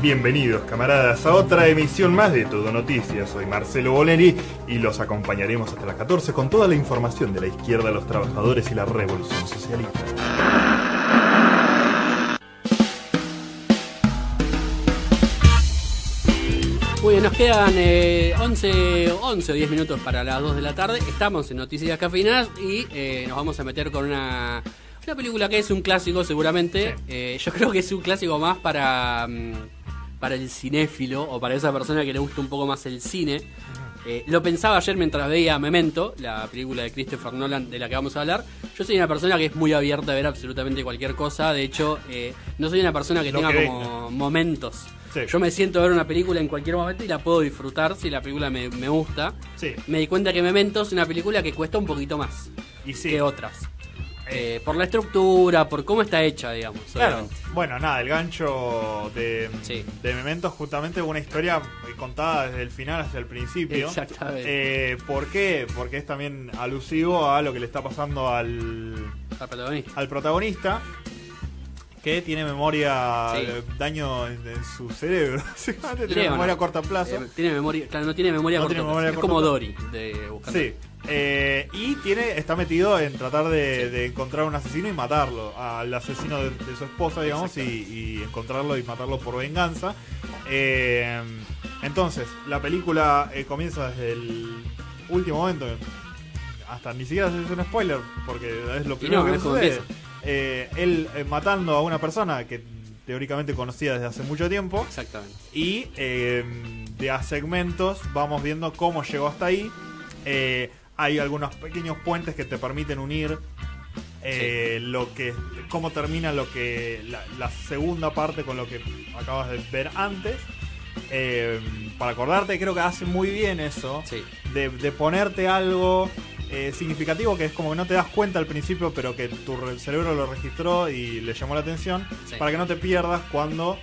Bienvenidos camaradas a otra emisión más de Todo Noticias. Soy Marcelo Boleri y los acompañaremos hasta las 14 con toda la información de la izquierda, los trabajadores y la revolución socialista. Muy bien, nos quedan eh, 11, 11 o 10 minutos para las 2 de la tarde. Estamos en Noticias Cafeinadas y eh, nos vamos a meter con una, una película que es un clásico seguramente. Eh, yo creo que es un clásico más para, mm, para el cinéfilo o para esa persona que le gusta un poco más el cine. Eh, lo pensaba ayer mientras veía Memento, la película de Christopher Nolan de la que vamos a hablar. Yo soy una persona que es muy abierta a ver absolutamente cualquier cosa. De hecho, eh, no soy una persona que Lo tenga que como momentos. Sí. Yo me siento a ver una película en cualquier momento y la puedo disfrutar si la película me, me gusta. Sí. Me di cuenta que Memento es una película que cuesta un poquito más Y sí. que otras. Eh, por la estructura, por cómo está hecha, digamos. Claro, obviamente. bueno, nada, el gancho de, Sí. de Memento es justamente una historia contada desde el final hasta el principio. Exactamente. Eh, ¿Por qué? Porque es también alusivo a lo que le está pasando al, protagonista. al protagonista, que tiene memoria, Sí. daño en, en su cerebro. Tiene memoria ¿no? a corto plazo. Eh, tiene memoria, claro, no tiene memoria No a corto tiene plazo. memoria Es como. Dory de Buscar Sí. Eh, y tiene está metido en tratar de, de encontrar un asesino y matarlo. Al asesino de, de su esposa, digamos, y, y encontrarlo y matarlo por venganza. Eh, entonces, la película eh, comienza desde el último momento. Hasta ni siquiera es un spoiler, porque es lo primero no, que sucede. él matando a una persona que teóricamente conocía desde hace mucho tiempo. Exactamente. Y de a segmentos vamos viendo cómo llegó hasta ahí. Eh, hay algunos pequeños puentes que te permiten unir eh, lo que cómo termina lo que la, la segunda parte con lo que acabas de ver antes. Eh, para acordarte, creo que hace muy bien eso Sí. de, de ponerte algo eh, significativo que es como que no te das cuenta al principio, pero que tu re- cerebro lo registró y le llamó la atención, Sí. para que no te pierdas cuando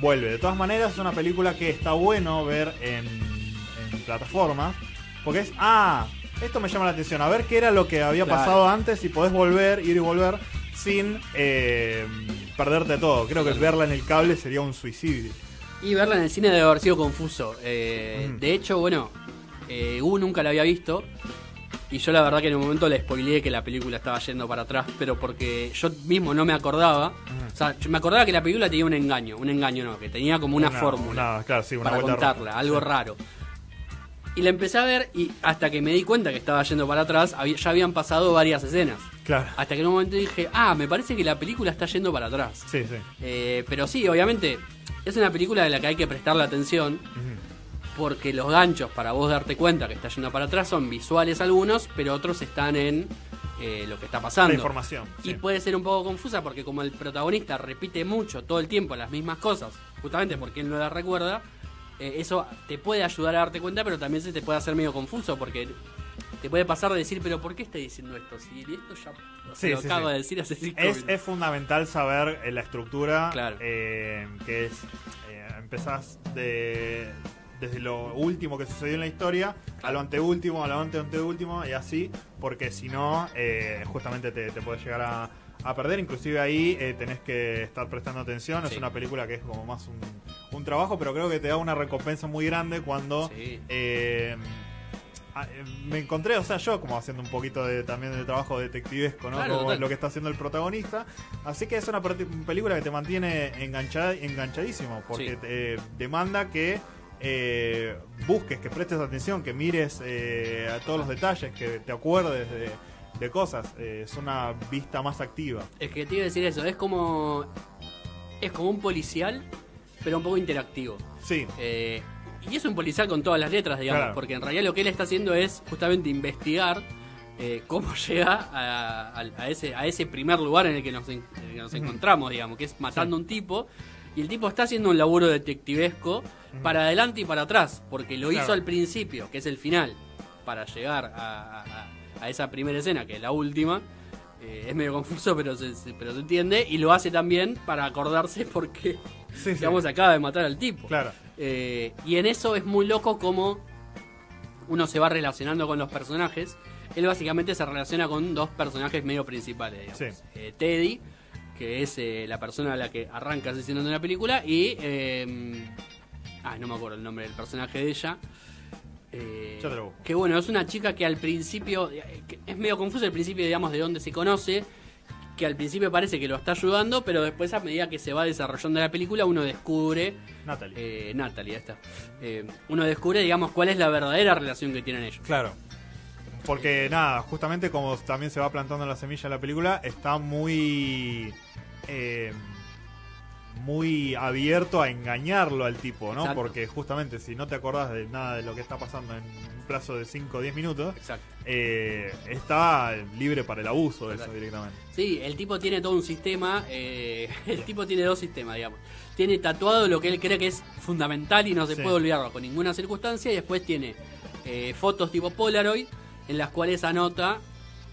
vuelve. De todas maneras, es una película que está bueno ver en, en plataformas, porque es, ah, esto me llama la atención, a ver qué era lo que había Claro. pasado antes y podés volver, ir y volver sin eh, perderte todo. Creo que verla en el cable sería un suicidio. Y verla en el cine debe haber sido confuso. Eh. De hecho, bueno, eh, nunca la había visto. Y yo la verdad que en un momento le spoileé que la película estaba yendo para atrás, pero porque yo mismo no me acordaba. O sea, yo me acordaba que la película tenía un engaño. Un engaño no, que tenía como una, fórmula una- claro, sí, una para contarla, rara. algo Sí. raro. Y la empecé a ver y hasta que me di cuenta que estaba yendo para atrás, había- ya habían pasado varias escenas. Claro. Hasta que en un momento dije, ah, me parece que la película está yendo para atrás. Sí, sí. Eh, pero sí, obviamente, es una película de la que hay que prestarle atención. Porque los ganchos para vos darte cuenta que está yendo para atrás son visuales algunos, pero otros están en eh, lo que está pasando. La información. Y sí. puede ser un poco confusa porque como el protagonista repite mucho todo el tiempo las mismas cosas, justamente porque él no las recuerda, eh, eso te puede ayudar a darte cuenta, pero también se te puede hacer medio confuso porque te puede pasar de decir, pero ¿por qué está diciendo esto? Si esto ya Sí, lo sí, sí. de decir hace cinco Es, es fundamental saber eh, la estructura, Claro. eh, que es, eh, empezás de, desde lo último que sucedió en la historia a lo anteúltimo, a lo ante anteúltimo y así, porque si no, eh, justamente te, te puedes llegar a, a perder. Inclusive ahí eh, tenés que estar prestando atención. Es una película que es como más un, un trabajo, pero creo que te da una recompensa muy grande cuando... Sí. eh, ah, eh, me encontré, o sea, yo como haciendo un poquito de, también de trabajo detectivesco, ¿no? Claro, Como lo que está haciendo el protagonista. Así que es una película que te mantiene enganchada, enganchadísimo, porque Sí. te demanda que eh, busques, que prestes atención, que mires eh, a todos los detalles, que te acuerdes de, de cosas. Eh, es una vista más activa. Es que te iba a decir eso, es como. Es como un policial, pero un poco interactivo. Sí, Eh, y es un policial con todas las letras, digamos, Claro. porque en realidad lo que él está haciendo es justamente investigar eh, cómo llega a, a- a ese, a ese primer lugar en el que nos, en- en el que nos Ujú. encontramos, digamos, que es matando a un tipo. Y el tipo está haciendo un laburo detectivesco para adelante y para atrás, porque lo hizo al principio, que es el final, para llegar a, a- esa primera escena, que es la última. Eh, es medio confuso, pero se, se- pero se entiende. Y lo hace también para acordarse porque, sí, sí. digamos, acaba de matar al tipo. Claro. Eh, y en eso es muy loco como uno se va relacionando con los personajes. Él básicamente se relaciona con dos personajes medio principales, digamos. Sí. Eh, Teddy, que es la persona a la que arranca asesinando la película, y... Eh, ah, no me acuerdo el nombre del personaje de ella. Eh, que bueno, es una chica que al principio, eh, que es medio confuso el principio, digamos, de dónde se conoce, que al principio parece que lo está ayudando, pero después a medida que se va desarrollando la película uno descubre, Natalie. eh, Natalie, ahí está, Eh, uno descubre, digamos, cuál es la verdadera relación que tienen ellos. Claro. Porque nada, justamente como también se va plantando la semilla de la película, está muy. eh, muy abierto a engañarlo al tipo, ¿no? Exacto. Porque justamente si no te acordás de nada de lo que está pasando en un plazo de 5 o 10 minutos, eh, está libre para el abuso de eso directamente. Sí, el tipo tiene todo un sistema, eh, el tipo tiene dos sistemas, digamos. Tiene tatuado lo que él cree que es fundamental y no se Sí. puede olvidar bajo ninguna circunstancia, y después tiene eh, fotos tipo Polaroid en las cuales anota,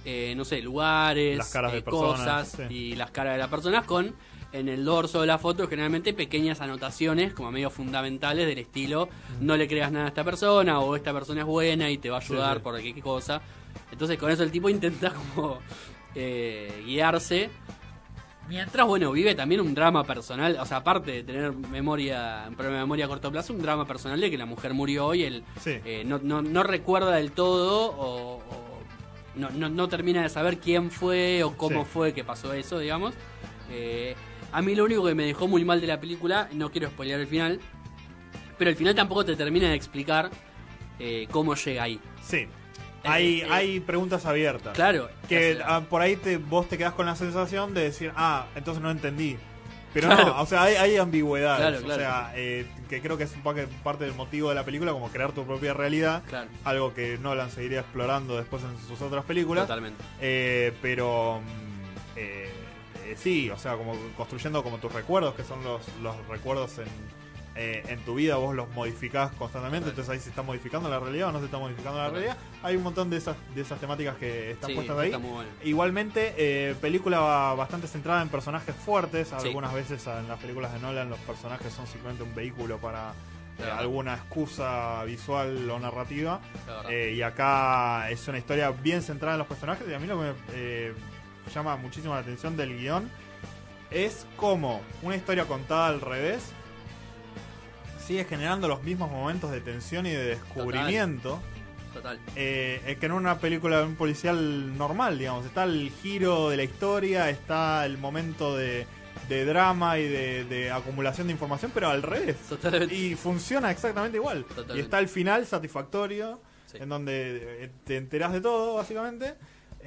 eh, no sé, lugares, Las caras de personas, cosas sí. y las caras de las personas con en el dorso de la foto generalmente pequeñas anotaciones como medio fundamentales del estilo no le creas nada a esta persona o esta persona es buena y te va a ayudar sí. por qué cosa. Entonces con eso el tipo intenta como eh, guiarse. Mientras, bueno, vive también un drama personal, o sea, aparte de tener memoria, un problema de memoria a corto plazo, un drama personal de que la mujer murió y él Sí. eh, no, no, no recuerda del todo o, o no, no, termina de saber quién fue o cómo fue que pasó eso, digamos. Eh, a mí lo único que me dejó muy mal de la película, no quiero spoilear el final, pero el final tampoco te termina de explicar eh, cómo llega ahí. Sí. Hay, eh, hay preguntas abiertas. Claro. Que o sea, ah, por ahí te, vos te quedás con la sensación de decir, ah, entonces no entendí. Pero Claro. no, o sea, hay, hay ambigüedades. Claro, O claro. sea, eh, que creo que es un parte del motivo de la película, como crear tu propia realidad. Claro, Algo que Nolan seguiría explorando después en sus otras películas. totalmente. Eh, pero mm, eh, eh, sí, o sea, como construyendo como tus recuerdos, que son los, los recuerdos en, eh, en tu vida, vos los modificás constantemente, entonces ahí se está modificando la realidad o no se está modificando la realidad. Hay un montón de esas, de esas temáticas que están Sí, puestas ahí. está muy bueno. Igualmente, eh, película bastante centrada en personajes fuertes. Sí. Algunas veces en las películas de Nolan los personajes son simplemente un vehículo para eh, alguna excusa visual o narrativa. Eh, y acá es una historia bien centrada en los personajes. Y a mí lo que me eh, llama muchísimo la atención del guion es cómo una historia contada al revés sigue generando los mismos momentos de tensión y de descubrimiento. Total. Eh, es que en una película de un policial normal, digamos, está el giro de la historia, está el momento de, de drama y de, de acumulación de información, pero al revés. Totalmente. Y funciona exactamente igual. Totalmente. Y está el final satisfactorio, Sí. en donde eh, te enterás de todo, básicamente.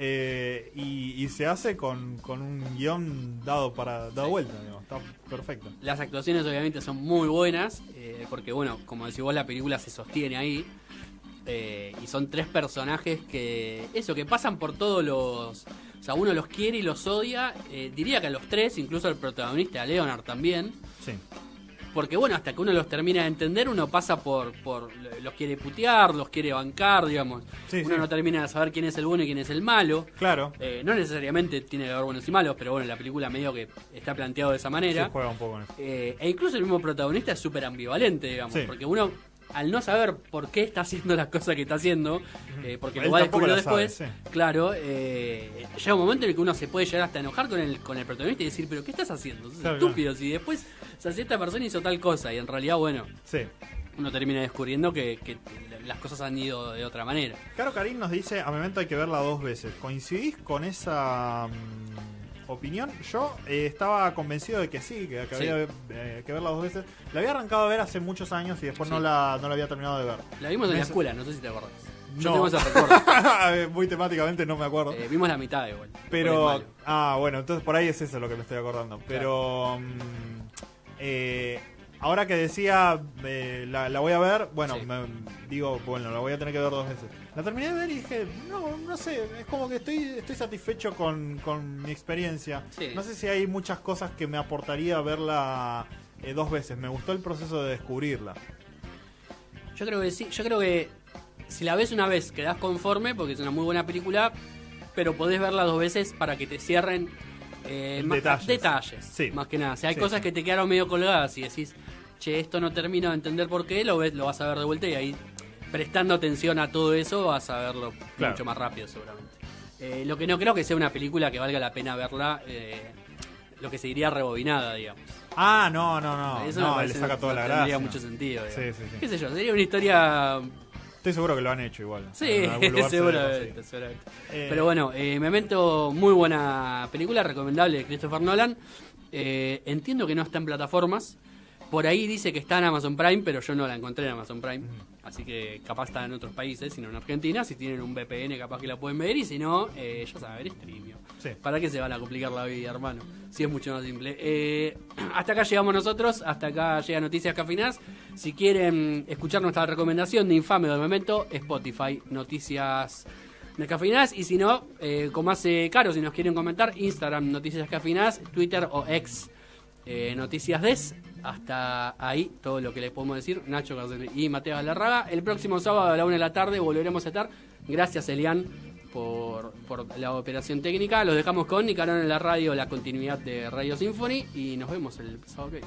Eh, y, y se hace con, con un guion dado para dado Sí. vuelta, digamos, está perfecto. Las actuaciones obviamente son muy buenas, eh, porque bueno, como decís vos, la película se sostiene ahí. eh, y son tres personajes que, eso, que pasan por todos los... O sea, uno los quiere y los odia. eh, diría que a los tres, incluso al protagonista, a Leonard también. Sí, Porque bueno, hasta que uno los termina de entender, uno pasa por, por los quiere putear, los quiere bancar, digamos. Sí, uno sí. no termina de saber quién es el bueno y quién es el malo. claro. Eh, no necesariamente tiene que haber buenos y malos, pero bueno, la película medio que está planteado de esa manera. Se juega un poco con eso. Eh, e incluso el mismo protagonista es súper ambivalente, digamos, Sí. porque uno, al no saber por qué está haciendo las cosas que está haciendo, eh, porque Él lo va a descubrir después, sabe, sí. claro, eh, llega un momento en el que uno se puede llegar hasta enojar con el, con el protagonista y decir, pero ¿qué estás haciendo? Sos Claro, estúpido, si después, o sea, si esta persona hizo tal cosa y en realidad, bueno, Sí. uno termina descubriendo que, que las cosas han ido de otra manera. Caro Karim nos dice, a Memento hay que verla dos veces. ¿Coincidís con esa mm, opinión? Yo eh, estaba convencido de que sí, que, que Sí. había eh, que verla dos veces. La había arrancado a ver hace muchos años y después Sí. no, la, no la había terminado de ver. La vimos en Me la escuela, no sé si te acordás. Yo No. tengo ese. Muy temáticamente no me acuerdo. Eh, vimos la mitad igual. Pero, ah, bueno, entonces por ahí es eso lo que me estoy acordando. Pero, mm, eh, ahora que decía, eh, la, la voy a ver, bueno, Sí. me- digo, bueno, la voy a tener que ver dos veces. La terminé de ver y dije, no, no sé, es como que estoy, estoy satisfecho con, con mi experiencia. Sí. No sé si hay muchas cosas que me aportaría verla eh, dos veces. Me gustó el proceso de descubrirla. Yo creo que sí, yo creo que si la ves una vez quedás conforme porque es una muy buena película, pero podés verla dos veces para que te cierren eh, más- Detalles. detalles, Sí. más que nada. Si hay Sí, cosas sí. que te quedaron medio colgadas y decís, che, esto no termino de entender por qué, lo ves, lo vas a ver de vuelta y ahí prestando atención a todo eso vas a verlo Claro. mucho más rápido seguramente. Eh, lo que no creo que sea una película que valga la pena verla eh, lo que se diría rebobinada, digamos. Ah, no, no, no. Eso me no, le saca no- toda no la tendría gracia. mucho sentido. Sí, digamos. sí, sí. ¿Qué sé yo? Sería una historia. Estoy seguro que lo han hecho igual. Sí, seguramente, seguramente. Eh, Pero bueno, eh, Memento, muy buena película, recomendable de Christopher Nolan. Eh, entiendo que no está en plataformas. Por ahí dice que está en Amazon Prime, pero yo no la encontré en Amazon Prime. Así que capaz está en otros países, sino en Argentina. Si tienen un VPN, capaz que la pueden ver. Y si no, eh, ya saben, streamio. Sí. ¿Para qué se van a complicar la vida, hermano? Si es mucho más simple. Eh, hasta acá llegamos nosotros, hasta acá llega Noticias Cafinas. Si quieren escuchar nuestra recomendación de Infame de Memento, Spotify, Noticias de Cafinas. Y si no, eh, como hace caro, si nos quieren comentar, Instagram, Noticias Cafinas, Twitter o ex eh, Noticias Des. Hasta ahí todo lo que les podemos decir. Nacho Carcel y Mateo Galarraga. El próximo sábado a la una de la tarde volveremos a estar. Gracias, Elian, por, por la operación técnica. Los dejamos con Nicarón en la radio, la continuidad de Radio Symphony. Y nos vemos el sábado.